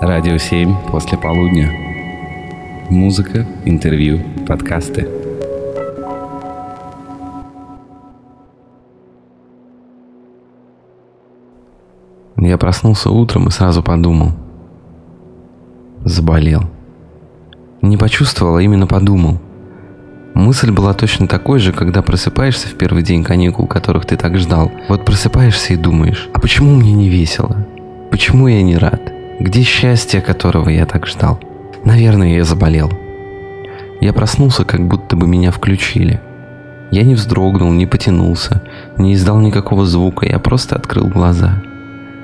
Радио 7 после полудня. Музыка, интервью, подкасты. Я проснулся утром и сразу подумал. Заболел. Не почувствовал, а именно подумал. Мысль была точно такой же, когда просыпаешься в первый день каникул, которых ты так ждал. Вот просыпаешься и думаешь, а почему мне не весело? Почему я не рад? Где счастье, которого я так ждал? Наверное, я заболел. Я проснулся, как будто бы меня включили. Я не вздрогнул, не потянулся, не издал никакого звука, я просто открыл глаза.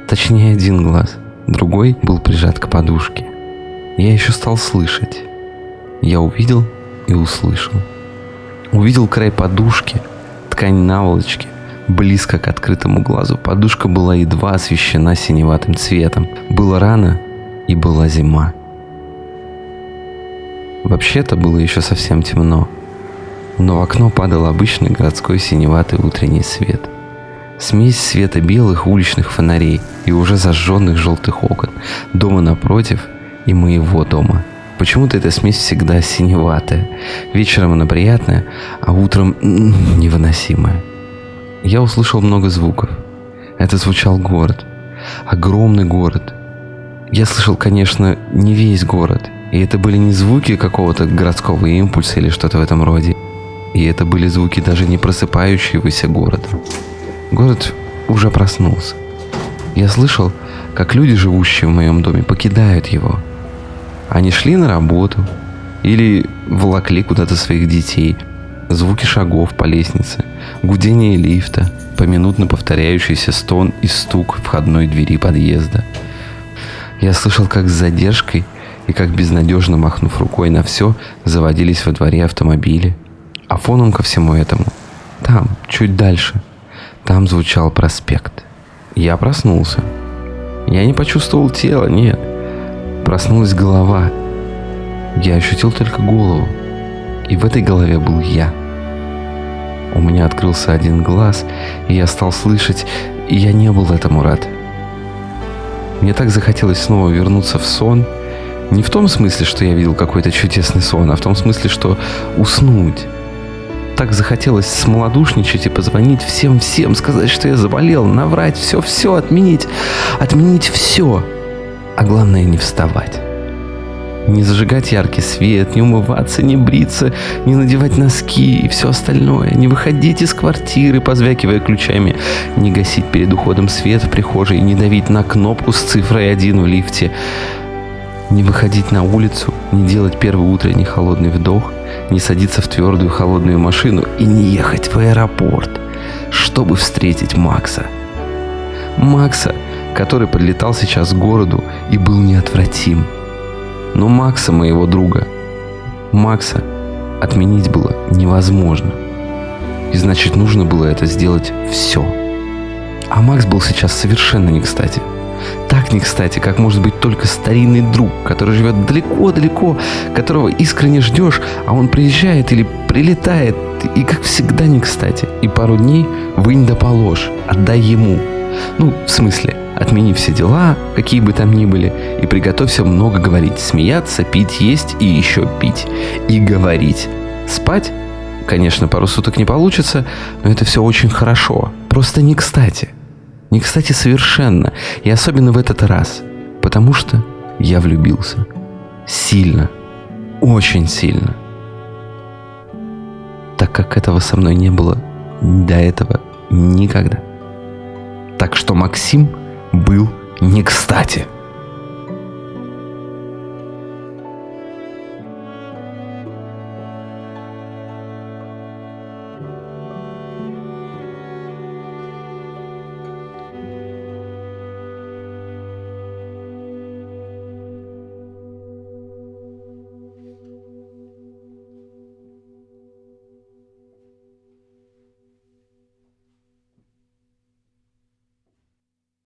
Точнее, один глаз, другой был прижат к подушке. Я еще стал слышать. Я увидел и услышал. Увидел край подушки, ткань наволочки, близко к открытому глазу. Подушка была едва освещена синеватым цветом. Было рано и была зима. Вообще-то было еще совсем темно, но в окно падал обычный городской синеватый утренний свет – Смесь света белых уличных фонарей и уже зажженных желтых окон, дома напротив и моего дома. Почему-то эта смесь всегда синеватая. Вечером она приятная, а утром невыносимая. Я услышал много звуков. Это звучал город. Огромный город. Я слышал, конечно, не весь город. И это были не звуки какого-то городского импульса или что-то в этом роде. И это были звуки даже не просыпающегося города. Город уже проснулся. Я слышал, как люди, живущие в моем доме, покидают его. Они шли на работу или волокли куда-то своих детей. Звуки шагов по лестнице, гудение лифта, поминутно повторяющийся стон и стук входной двери подъезда. Я слышал, как с задержкой и как безнадежно махнув рукой на все, заводились во дворе автомобили. А фоном ко всему этому, там, чуть дальше – там звучал проспект. Я проснулся. Я не почувствовал тело, нет. Проснулась голова. Я ощутил только голову. И в этой голове был я. У меня открылся один глаз, и я стал слышать, и я не был этому рад. Мне так захотелось снова вернуться в сон. Не в том смысле, что я видел какой-то чудесный сон, а в том смысле, что уснуть так захотелось смолодушничать и позвонить всем-всем, сказать, что я заболел, наврать, все-все, отменить, отменить все. А главное не вставать. Не зажигать яркий свет, не умываться, не бриться, не надевать носки и все остальное. Не выходить из квартиры, позвякивая ключами. Не гасить перед уходом свет в прихожей, не давить на кнопку с цифрой один в лифте. Не выходить на улицу, не делать первый утренний холодный вдох, не садиться в твердую холодную машину и не ехать в аэропорт, чтобы встретить Макса. Макса, который подлетал сейчас к городу и был неотвратим. Но Макса, моего друга, Макса отменить было невозможно. И значит, нужно было это сделать все. А Макс был сейчас совершенно не кстати – так не кстати, как может быть только старинный друг, который живет далеко-далеко, которого искренне ждешь, а он приезжает или прилетает, и как всегда не кстати. И пару дней вынь да положь, отдай ему. Ну, в смысле, отмени все дела, какие бы там ни были, и приготовься много говорить, смеяться, пить, есть и еще пить. И говорить. Спать? Конечно, пару суток не получится, но это все очень хорошо. Просто не кстати. Не кстати совершенно, и особенно в этот раз, потому что я влюбился. Сильно. Очень сильно. Так как этого со мной не было до этого никогда. Так что Максим был не кстати.